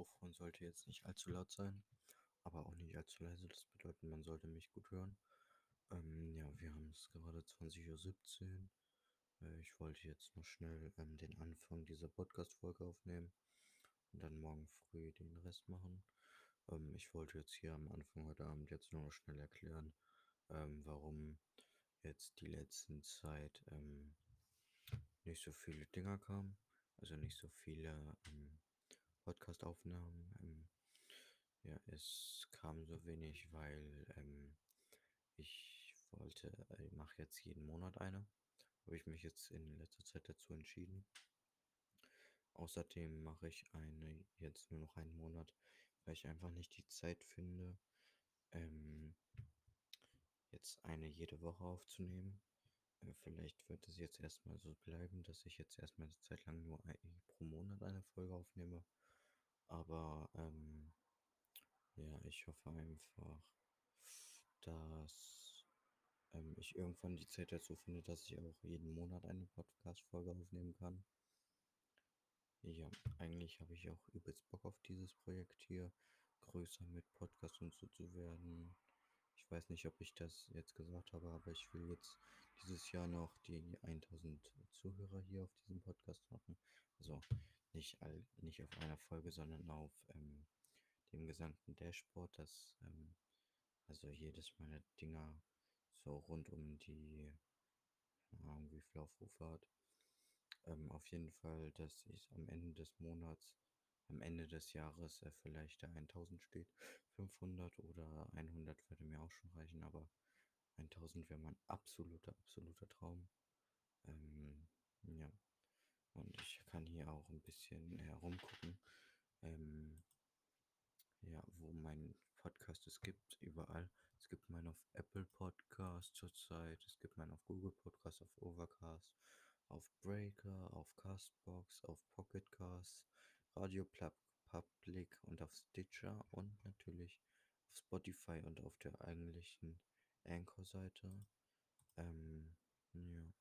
Mikrofon sollte jetzt nicht allzu laut sein, aber auch nicht allzu leise. Das bedeutet, man sollte mich gut hören. Ähm, ja, wir haben es gerade 20.17 Uhr. Äh, ich wollte jetzt noch schnell ähm, den Anfang dieser Podcast-Folge aufnehmen und dann morgen früh den Rest machen. Ähm, ich wollte jetzt hier am Anfang heute Abend jetzt nur noch schnell erklären, ähm, warum jetzt die letzten Zeit ähm, nicht so viele Dinger kamen. Also nicht so viele ähm, Podcast-Aufnahmen. Ähm, ja, es kam so wenig, weil ähm, ich wollte, äh, ich mache jetzt jeden Monat eine. Habe ich mich jetzt in letzter Zeit dazu entschieden. Außerdem mache ich eine jetzt nur noch einen Monat, weil ich einfach nicht die Zeit finde, ähm, jetzt eine jede Woche aufzunehmen. Äh, vielleicht wird es jetzt erstmal so bleiben, dass ich jetzt erstmal eine Zeit lang nur ein, pro Monat eine Folge aufnehme. Aber ähm, ja, ich hoffe einfach, dass ähm, ich irgendwann die Zeit dazu finde, dass ich auch jeden Monat eine Podcast-Folge aufnehmen kann. Ja, eigentlich habe ich auch übelst Bock auf dieses Projekt hier, größer mit Podcast und so zu werden. Ich weiß nicht, ob ich das jetzt gesagt habe, aber ich will jetzt dieses Jahr noch die 1000 Zuhörer hier auf diesem Podcast machen. Also nicht, all, nicht auf einer Folge, sondern auf ähm, dem gesamten Dashboard, das ähm, also jedes meiner Dinger so rund um die, keine Ahnung, wie viel Aufrufe hat. Ähm, auf jeden Fall, dass ich am Ende des Monats, am Ende des Jahres äh, vielleicht da 1000 steht. 500 oder 100 würde mir auch schon reichen, aber 1000 wäre mein absoluter, absoluter Traum. Ähm, ja. Und ich kann hier auch ein bisschen herumgucken. Ähm, ja, wo mein Podcast es gibt, überall. Es gibt meinen auf Apple Podcast zurzeit, es gibt meinen auf Google Podcast, auf Overcast, auf Breaker, auf Castbox, auf Pocketcast, Radio Public und auf Stitcher und natürlich auf Spotify und auf der eigentlichen Anchor-Seite. Ähm, ja.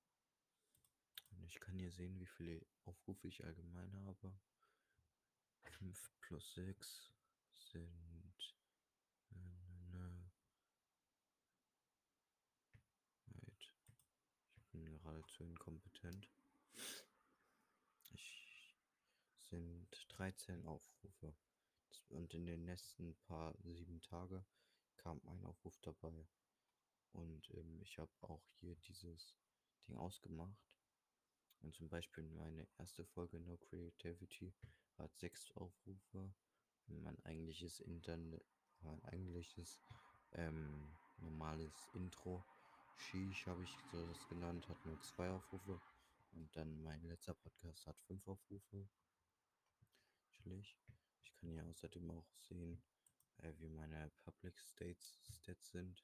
Ich kann hier sehen, wie viele Aufrufe ich allgemein habe. 5 plus 6 sind. Ne, Wait. Ich bin geradezu inkompetent. Ich sind 13 Aufrufe. Und in den nächsten paar sieben Tage kam ein Aufruf dabei. Und ähm, ich habe auch hier dieses Ding ausgemacht. Und zum Beispiel meine erste Folge No Creativity hat sechs Aufrufe. Mein eigentliches Internet, mein eigentliches ähm, normales Intro, Sheesh habe ich so das genannt, hat nur zwei Aufrufe. Und dann mein letzter Podcast hat fünf Aufrufe. Chillig. Ich kann hier außerdem auch sehen, äh, wie meine Public States Stats sind.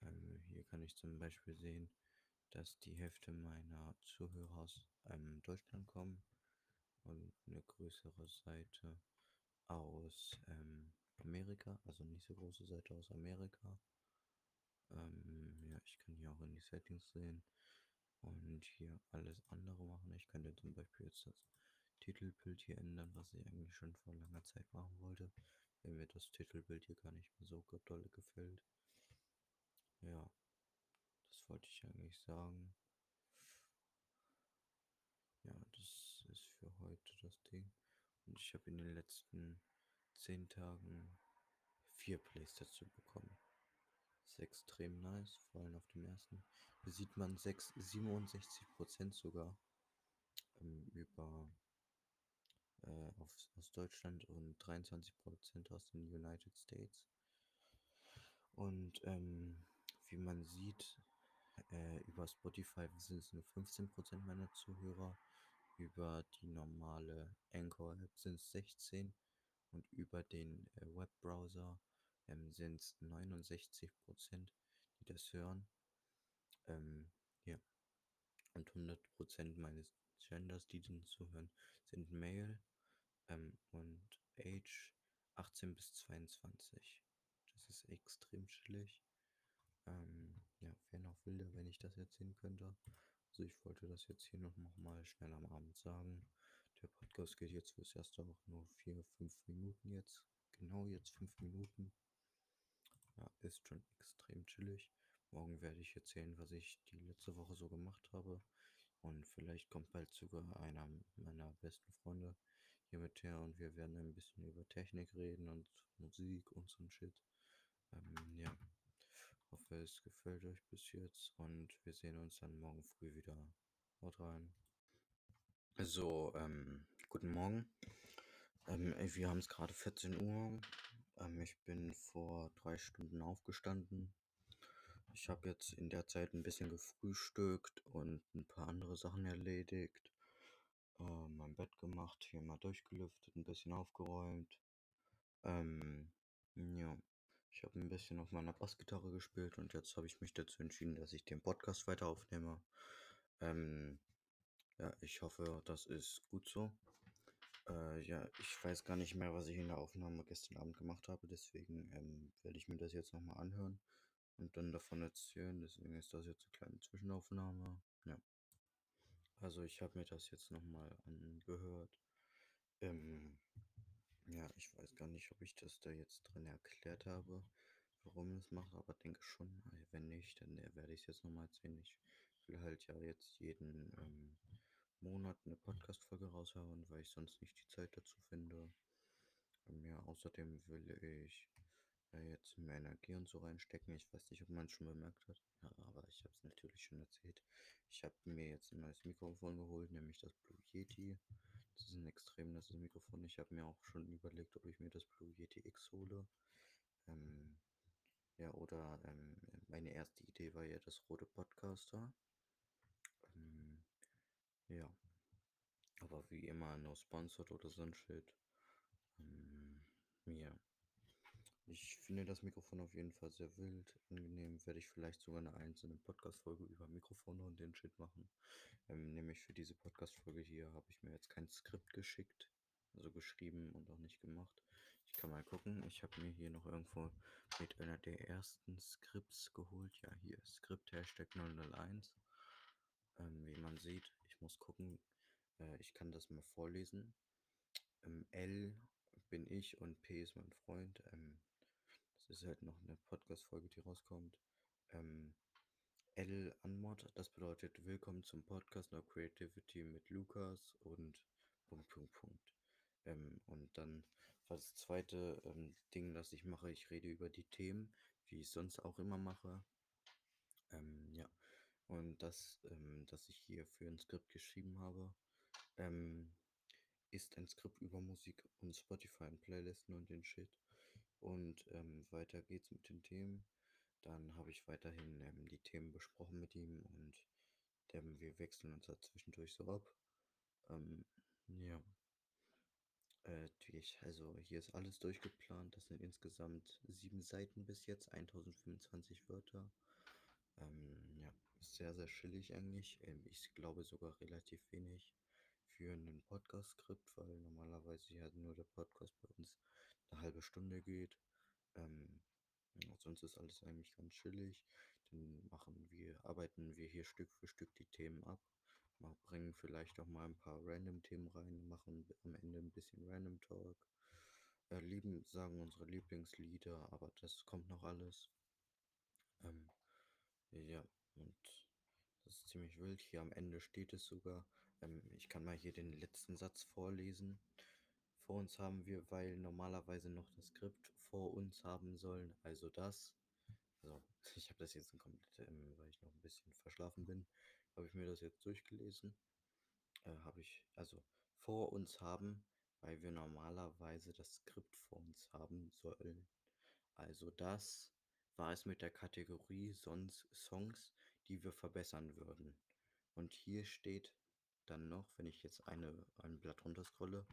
Ähm, hier kann ich zum Beispiel sehen, dass die Hälfte meiner Zuhörer aus ähm, Deutschland kommen und eine größere Seite aus ähm, Amerika, also nicht so große Seite aus Amerika. Ähm, ja, ich kann hier auch in die Settings sehen und hier alles andere machen. Ich könnte zum Beispiel jetzt das Titelbild hier ändern, was ich eigentlich schon vor langer Zeit machen wollte, wenn mir das Titelbild hier gar nicht mehr so dolle gefällt. Ja. Wollte ich eigentlich sagen. Ja, das ist für heute das Ding. Und ich habe in den letzten zehn Tagen vier Plays dazu bekommen. Das ist extrem nice, vor allem auf dem ersten. Hier sieht man 6, 67% sogar ähm, über äh, auf, aus Deutschland und 23% aus den United States. Und ähm, wie man sieht, äh, über Spotify sind es nur 15% meiner Zuhörer. Über die normale Anchor-App sind es 16 und über den äh, Webbrowser ähm, sind es 69%, die das hören. Ähm, ja. Und 100% meines Genders, die den zuhören, sind Male ähm, und Age 18 bis 22. Das ist extrem chillig. Ähm, ja, wäre noch wilder, wenn ich das erzählen könnte. Also ich wollte das jetzt hier noch, noch mal schnell am Abend sagen, der Podcast geht jetzt fürs erste auch nur vier, fünf Minuten jetzt. Genau jetzt fünf Minuten. Ja, ist schon extrem chillig. Morgen werde ich erzählen, was ich die letzte Woche so gemacht habe. Und vielleicht kommt bald sogar einer meiner besten Freunde hier mit her und wir werden ein bisschen über Technik reden und Musik und so ein Shit. Ähm, ja, hoffe es gefällt euch bis jetzt und wir sehen uns dann morgen früh wieder. Haut rein. So, ähm, guten Morgen. Ähm, wir haben es gerade 14 Uhr. Ähm, ich bin vor drei Stunden aufgestanden. Ich habe jetzt in der Zeit ein bisschen gefrühstückt und ein paar andere Sachen erledigt. Äh, mein Bett gemacht, hier mal durchgelüftet, ein bisschen aufgeräumt. Ähm, ja. Ich habe ein bisschen auf meiner Bassgitarre gespielt und jetzt habe ich mich dazu entschieden, dass ich den Podcast weiter aufnehme. Ähm, ja, ich hoffe, das ist gut so. Äh, ja, ich weiß gar nicht mehr, was ich in der Aufnahme gestern Abend gemacht habe, deswegen ähm, werde ich mir das jetzt nochmal anhören und dann davon erzählen. Deswegen ist das jetzt eine kleine Zwischenaufnahme. Ja. Also ich habe mir das jetzt nochmal angehört. Ähm, ja, ich weiß gar nicht, ob ich das da jetzt drin erklärt habe, warum ich es mache, aber denke schon. Wenn nicht, dann äh, werde ich es jetzt nochmal erzählen. Ich will halt ja jetzt jeden ähm, Monat eine Podcast-Folge raushauen, weil ich sonst nicht die Zeit dazu finde. Ähm, ja, außerdem will ich äh, jetzt mehr Energie und so reinstecken. Ich weiß nicht, ob man es schon bemerkt hat, ja, aber ich habe es natürlich schon erzählt. Ich habe mir jetzt ein neues Mikrofon geholt, nämlich das Blue Yeti. Das ist ein extrem nasses Mikrofon. Ich habe mir auch schon überlegt, ob ich mir das Blue Yeti X hole. Ähm, ja, oder ähm, meine erste Idee war ja das rote Podcaster. Ähm, ja. Aber wie immer, no sponsored oder so ein Shit. Ähm, ja. Ich finde das Mikrofon auf jeden Fall sehr wild, angenehm. Werde ich vielleicht sogar eine einzelne Podcast-Folge über Mikrofone und den Shit machen. Ähm, nämlich für diese Podcast-Folge hier habe ich mir jetzt kein Skript geschickt, also geschrieben und auch nicht gemacht. Ich kann mal gucken. Ich habe mir hier noch irgendwo mit einer der ersten Skripts geholt. Ja, hier Skript Hashtag 001. Ähm, wie man sieht, ich muss gucken. Äh, ich kann das mal vorlesen. Ähm, L bin ich und P ist mein Freund. Ähm, das ist halt noch eine Podcast-Folge, die rauskommt. Ähm, L Anmod, das bedeutet Willkommen zum Podcast No Creativity mit Lukas und Punkt, Punkt, Punkt. Ähm, und dann das zweite ähm, Ding, das ich mache, ich rede über die Themen, wie ich sonst auch immer mache. Ähm, ja, und das, ähm, das ich hier für ein Skript geschrieben habe, ähm, ist ein Skript über Musik und Spotify und Playlisten und den Shit. Und ähm, weiter geht's mit den Themen. Dann habe ich weiterhin ähm, die Themen besprochen mit ihm und ähm, wir wechseln uns da zwischendurch so ab. Ähm, ja. Äh, also hier ist alles durchgeplant. Das sind insgesamt sieben Seiten bis jetzt, 1025 Wörter. Ähm, ja, sehr, sehr chillig eigentlich. Ähm, ich glaube sogar relativ wenig für einen Podcast-Skript, weil normalerweise ja nur der Podcast bei uns eine halbe Stunde geht. Ähm, sonst ist alles eigentlich ganz chillig. Dann machen wir, arbeiten wir hier Stück für Stück die Themen ab. Mal bringen vielleicht auch mal ein paar random Themen rein, machen am Ende ein bisschen Random Talk. Äh, lieben, sagen unsere Lieblingslieder, aber das kommt noch alles. Ähm, ja, und das ist ziemlich wild. Hier am Ende steht es sogar. Ähm, ich kann mal hier den letzten Satz vorlesen. Vor uns haben wir, weil normalerweise noch das Skript vor uns haben sollen, also das. Also, ich habe das jetzt komplett, ähm, weil ich noch ein bisschen verschlafen bin, habe ich mir das jetzt durchgelesen. Äh, habe ich, also vor uns haben, weil wir normalerweise das Skript vor uns haben sollen. Also das war es mit der Kategorie sonst Songs, die wir verbessern würden. Und hier steht dann noch, wenn ich jetzt eine, ein Blatt runterscrolle,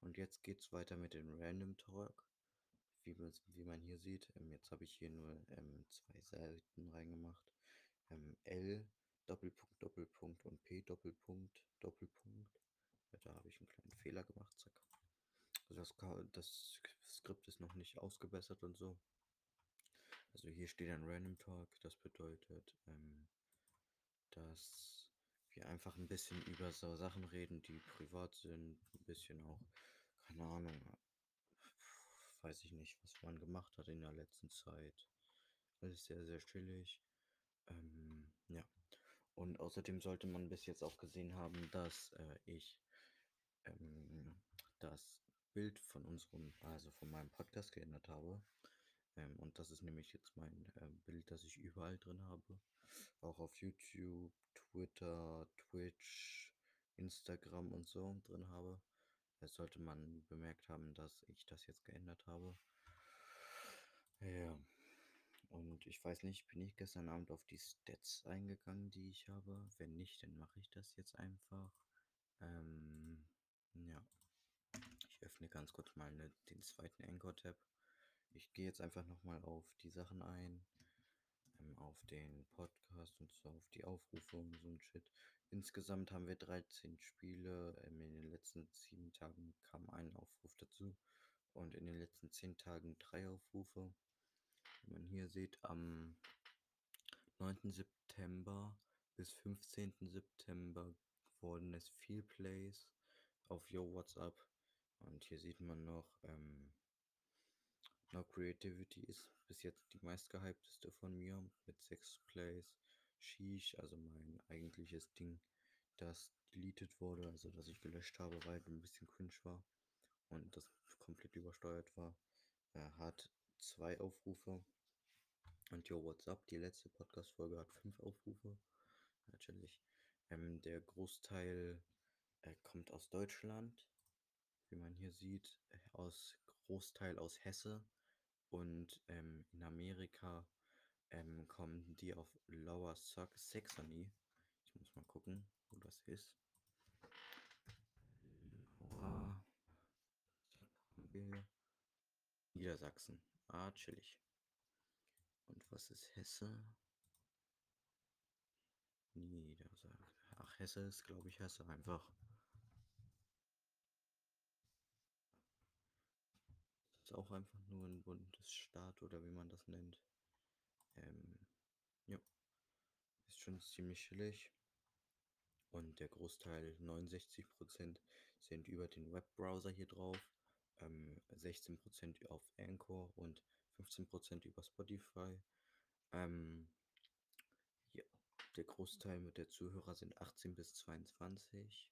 und jetzt geht es weiter mit dem Random Talk. Wie, wie man hier sieht, ähm, jetzt habe ich hier nur ähm, zwei Seiten reingemacht. Ähm, L, Doppelpunkt, Doppelpunkt und P, Doppelpunkt, Doppelpunkt. Ja, da habe ich einen kleinen Fehler gemacht, zack. Also das, das Skript ist noch nicht ausgebessert und so. Also hier steht ein Random Talk, das bedeutet, ähm, dass wir einfach ein bisschen über so Sachen reden, die privat sind. Ein bisschen auch, keine Ahnung, weiß ich nicht, was man gemacht hat in der letzten Zeit. Alles sehr, sehr chillig. Ähm, ja. Und außerdem sollte man bis jetzt auch gesehen haben, dass äh, ich ähm, das Bild von unserem, also von meinem Podcast geändert habe. Ähm, und das ist nämlich jetzt mein äh, Bild, das ich überall drin habe. Auch auf YouTube, Twitter, Twitch, Instagram und so drin habe. Das sollte man bemerkt haben, dass ich das jetzt geändert habe. Ja. Und ich weiß nicht, bin ich gestern Abend auf die Stats eingegangen, die ich habe? Wenn nicht, dann mache ich das jetzt einfach. Ähm, ja. Ich öffne ganz kurz mal ne, den zweiten Anchor-Tab. Ich gehe jetzt einfach nochmal auf die Sachen ein, ähm, auf den Podcast und so, auf die Aufrufe und so ein Shit. Insgesamt haben wir 13 Spiele. Ähm, in den letzten 7 Tagen kam ein Aufruf dazu und in den letzten 10 Tagen drei Aufrufe. Wie man hier sieht, am 9. September bis 15. September wurden es viel Plays auf Yo WhatsApp. Und hier sieht man noch, ähm, No Creativity ist bis jetzt die meistgehypteste von mir mit 6 Plays. Sheesh, also mein eigentliches Ding, das deleted wurde, also das ich gelöscht habe, weil ein bisschen cringe war und das komplett übersteuert war, äh, hat zwei Aufrufe. Und Yo, what's up? Die letzte Podcast-Folge hat fünf Aufrufe. Natürlich. Ähm, der Großteil äh, kommt aus Deutschland, wie man hier sieht, äh, aus Großteil aus Hesse. Und ähm, in Amerika ähm, kommen die auf Lower Saxony. Ich muss mal gucken, wo das ist. Lower Niedersachsen. Ah, chillig. Und was ist Hesse? Niedersachsen. Ach, Hesse ist, glaube ich, Hesse einfach. Ist auch einfach nur ein Bundesstaat oder wie man das nennt. Ähm, ja. Ist schon ziemlich chillig. Und der Großteil, 69%, sind über den Webbrowser hier drauf. Ähm, 16% auf Anchor und 15% über Spotify. Ähm, ja, der Großteil der Zuhörer sind 18 bis 22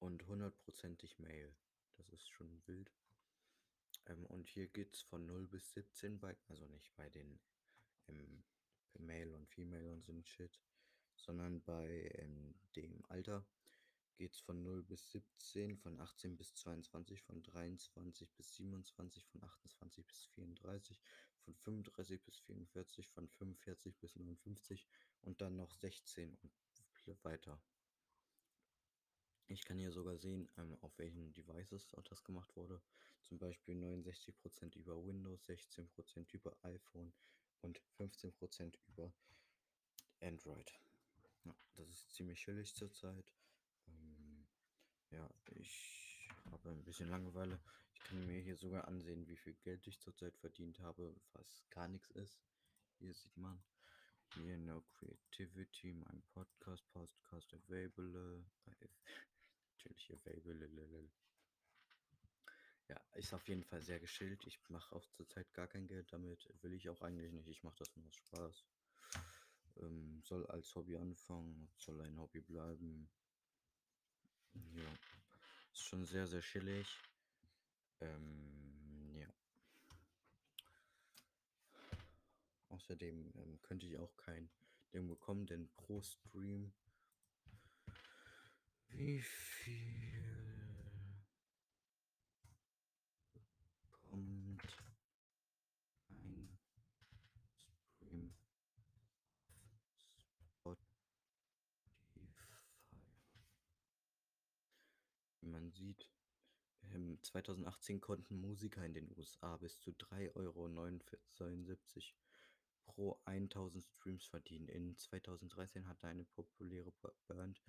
und hundertprozentig Mail. Das ist schon wild. Ähm, und hier geht es von 0 bis 17 bei, also nicht bei den ähm, Male und Female und so ein Shit, sondern bei ähm, dem Alter geht es von 0 bis 17, von 18 bis 22, von 23 bis 27, von 28 bis 34, von 35 bis 44, von 45 bis 59 und dann noch 16 und weiter. Ich kann hier sogar sehen, ähm, auf welchen Devices das gemacht wurde. Zum Beispiel 69% über Windows, 16% über iPhone und 15% über Android. Ja, das ist ziemlich chillig zurzeit. Ähm, ja, ich habe ein bisschen Langeweile. Ich kann mir hier sogar ansehen, wie viel Geld ich zurzeit verdient habe, was gar nichts ist. Hier sieht man. Hier No Creativity, mein Podcast, Podcast available. Natürlich available. Ja, ist auf jeden Fall sehr geschillt. Ich mache auch zurzeit gar kein Geld damit. Will ich auch eigentlich nicht. Ich mache das nur aus Spaß. Ähm, soll als Hobby anfangen, soll ein Hobby bleiben. Ja, ist schon sehr, sehr chillig. Ähm, ja. Außerdem ähm, könnte ich auch kein Ding bekommen, denn pro Stream. Wie viel? kommt ein Stream Spotify. Wie man sieht, 2018 konnten Musiker in den USA bis zu 3,79 Euro pro 1000 Streams verdienen. In 2013 hatte eine populäre Band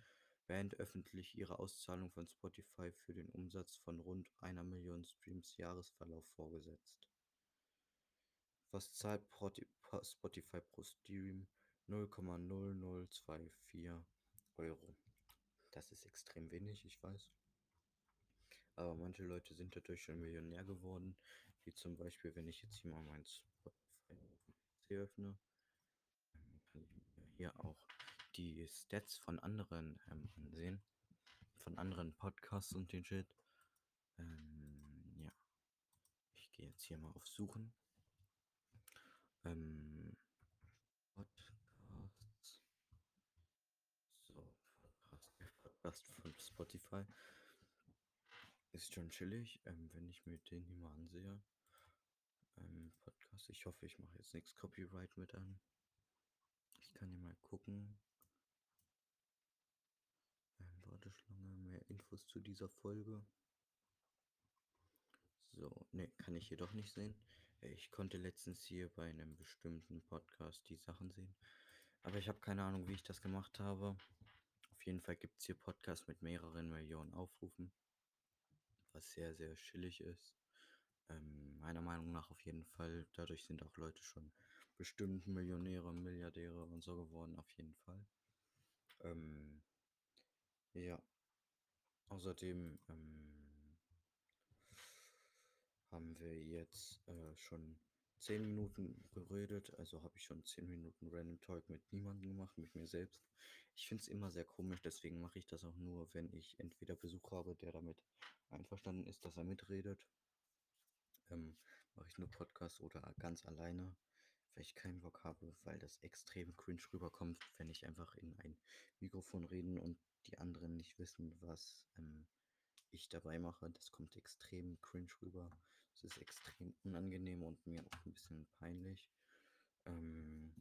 Band öffentlich ihre Auszahlung von Spotify für den Umsatz von rund einer Million Streams Jahresverlauf vorgesetzt. Was zahlt Spotify pro Stream? 0,0024 Euro. Das ist extrem wenig, ich weiß. Aber manche Leute sind dadurch schon Millionär geworden. Wie zum Beispiel, wenn ich jetzt hier mal mein Spotify öffne, kann ich mir hier auch die Stats von anderen ähm, ansehen. Von anderen Podcasts und den Shit. Ähm, ja. Ich gehe jetzt hier mal auf Suchen. Ähm, Podcasts. So, Podcast, von Spotify. Ist schon chillig, ähm, wenn ich mir den hier mal ansehe. Ähm, Podcast. Ich hoffe, ich mache jetzt nichts Copyright mit an. Ich kann hier mal gucken. Ähm, Warteschlange, mehr Infos zu dieser Folge. So, ne, kann ich hier doch nicht sehen. Äh, ich konnte letztens hier bei einem bestimmten Podcast die Sachen sehen. Aber ich habe keine Ahnung, wie ich das gemacht habe. Auf jeden Fall gibt es hier Podcasts mit mehreren Millionen Aufrufen. Was sehr, sehr chillig ist. Ähm, meiner Meinung nach auf jeden Fall. Dadurch sind auch Leute schon bestimmt Millionäre, Milliardäre und so geworden, auf jeden Fall. Ähm, ja. Außerdem ähm, haben wir jetzt äh, schon 10 Minuten geredet, also habe ich schon 10 Minuten Random Talk mit niemandem gemacht, mit mir selbst. Ich finde es immer sehr komisch, deswegen mache ich das auch nur, wenn ich entweder Besuch habe, der damit einverstanden ist, dass er mitredet. Ähm, mache ich nur Podcast oder ganz alleine, weil ich keinen Bock habe, weil das extrem cringe rüberkommt, wenn ich einfach in ein Mikrofon reden und die anderen nicht wissen, was ähm, ich dabei mache. Das kommt extrem cringe rüber. Es ist extrem unangenehm und mir auch ein bisschen peinlich. Ähm,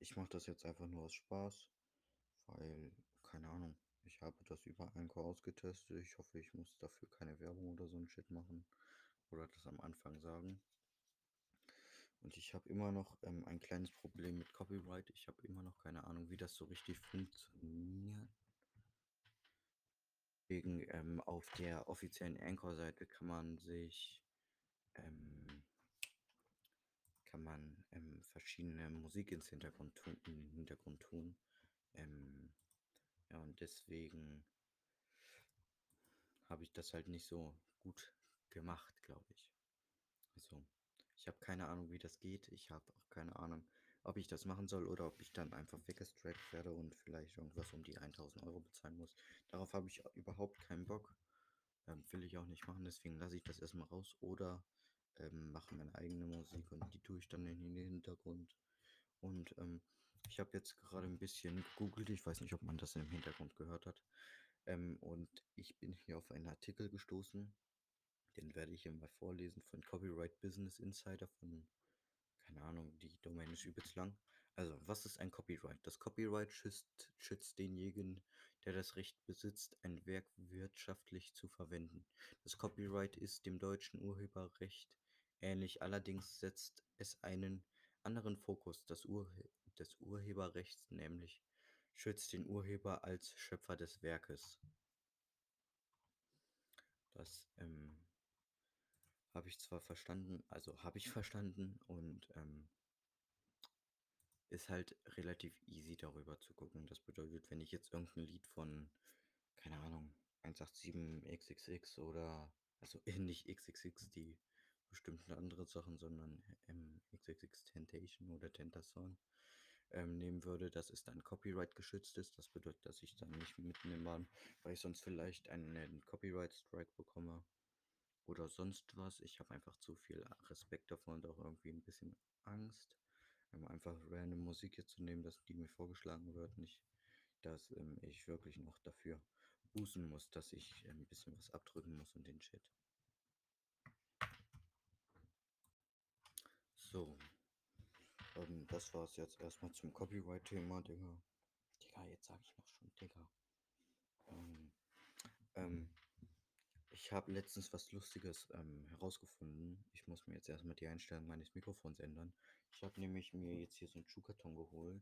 ich mache das jetzt einfach nur aus Spaß, weil, keine Ahnung, ich habe das über Anchor ausgetestet. Ich hoffe, ich muss dafür keine Werbung oder so ein Shit machen oder das am Anfang sagen. Und ich habe immer noch ähm, ein kleines Problem mit Copyright. Ich habe immer noch keine Ahnung, wie das so richtig funktioniert. Wegen ähm, auf der offiziellen Anchor-Seite kann man sich ähm, kann man ähm, verschiedene Musik ins Hintergrund tun, in den Hintergrund tun. Ähm, ja, und deswegen habe ich das halt nicht so gut gemacht, glaube ich. Also, ich habe keine Ahnung, wie das geht. Ich habe auch keine Ahnung, ob ich das machen soll oder ob ich dann einfach weggestrackt werde und vielleicht irgendwas um die 1000 Euro bezahlen muss. Darauf habe ich überhaupt keinen Bock. Ähm, will ich auch nicht machen, deswegen lasse ich das erstmal raus oder ähm, mache meine eigene Musik und die tue ich dann in den Hintergrund. Und ähm, ich habe jetzt gerade ein bisschen gegoogelt, ich weiß nicht, ob man das im Hintergrund gehört hat. Ähm, und ich bin hier auf einen Artikel gestoßen, den werde ich hier mal vorlesen von Copyright Business Insider von keine Ahnung, die Domain ist übelst lang. Also, was ist ein Copyright? Das Copyright schützt, schützt denjenigen, der das Recht besitzt, ein Werk wirtschaftlich zu verwenden. Das Copyright ist dem deutschen Urheberrecht ähnlich, allerdings setzt es einen anderen Fokus das Ur des Urheberrechts, nämlich schützt den Urheber als Schöpfer des Werkes. Das ähm, habe ich zwar verstanden, also habe ich verstanden und ähm, ist halt relativ easy darüber zu gucken. Das bedeutet, wenn ich jetzt irgendein Lied von, keine Ahnung, 187XXX oder, also nicht XXX, die bestimmten andere Sachen, sondern ähm, XXX Tentation oder Tentason ähm, nehmen würde, dass es dann Copyright geschützt ist. Das bedeutet, dass ich dann nicht mitnehmen weil ich sonst vielleicht einen Copyright Strike bekomme oder sonst was. Ich habe einfach zu viel Respekt davon und auch irgendwie ein bisschen Angst, ähm, einfach random Musik hier zu nehmen, dass die mir vorgeschlagen wird, nicht, dass ähm, ich wirklich noch dafür bußen muss, dass ich ein bisschen was abdrücken muss und den Shit. So. Ähm, das war es jetzt erstmal zum Copyright-Thema, Digga. Digga, jetzt sage ich noch schon, Digga. Ähm, ähm, ich habe letztens was Lustiges ähm, herausgefunden. Ich muss mir jetzt erstmal die Einstellung meines Mikrofons ändern. Ich habe nämlich mir jetzt hier so einen Schuhkarton geholt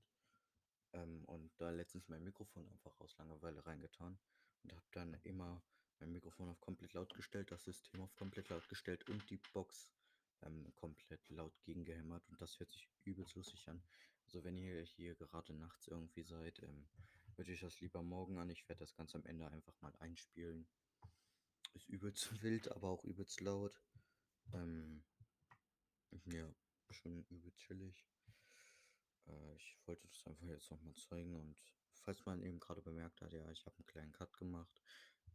ähm, und da letztens mein Mikrofon einfach aus Langeweile reingetan und habe dann immer mein Mikrofon auf komplett laut gestellt, das System auf komplett laut gestellt und die Box ähm, komplett laut gegengehämmert und das hört sich übelst lustig an. Also wenn ihr hier gerade nachts irgendwie seid, ähm, hört euch das lieber morgen an. Ich werde das Ganze am Ende einfach mal einspielen. Ist übelst wild, aber auch übelst laut. Ähm, ja, schon übelst chillig. Äh, ich wollte das einfach jetzt nochmal zeigen und falls man eben gerade bemerkt hat, ja, ich habe einen kleinen Cut gemacht,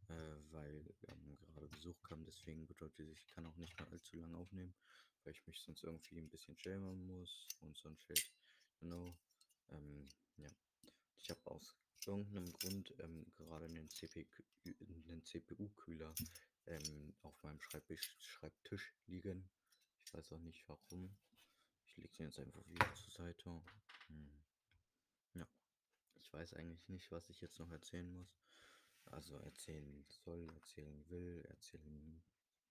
äh, weil ähm, gerade Besuch kam. Deswegen bedeutet ich kann auch nicht mehr allzu lange aufnehmen, weil ich mich sonst irgendwie ein bisschen schämen muss und so ein Shit. Genau. Ähm, ja. Ich habe aus irgendeinem Grund ähm, gerade einen, einen CPU-Kühler ähm, auf meinem Schreibtisch, Schreibtisch liegen. Ich weiß auch nicht warum. Ich lege den jetzt einfach wieder zur Seite. Hm. Ja. Ich weiß eigentlich nicht, was ich jetzt noch erzählen muss. Also erzählen soll, erzählen will, erzählen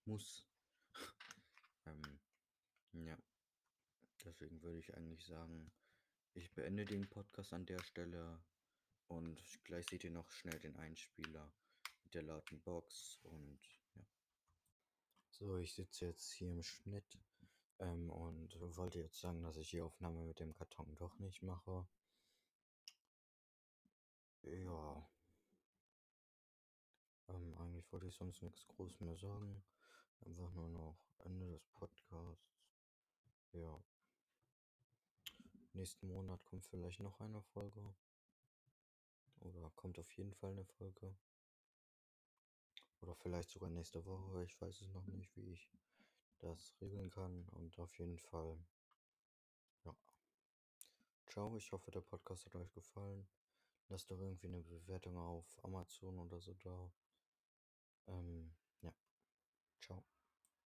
muss. ähm, ja. Deswegen würde ich eigentlich sagen, ich beende den Podcast an der Stelle und gleich seht ihr noch schnell den Einspieler mit der lauten Box und ja. So, ich sitze jetzt hier im Schnitt ähm, und wollte jetzt sagen, dass ich die Aufnahme mit dem Karton doch nicht mache. Ja. Ähm, eigentlich wollte ich sonst nichts groß mehr sagen. Einfach nur noch Ende des Podcasts. Ja. Nächsten Monat kommt vielleicht noch eine Folge. Oder kommt auf jeden Fall eine Folge. Oder vielleicht sogar nächste Woche. Ich weiß es noch nicht, wie ich das regeln kann. Und auf jeden Fall. Ja. Ciao. Ich hoffe, der Podcast hat euch gefallen. Lasst doch irgendwie eine Bewertung auf Amazon oder so da. Ähm, ja. Ciao.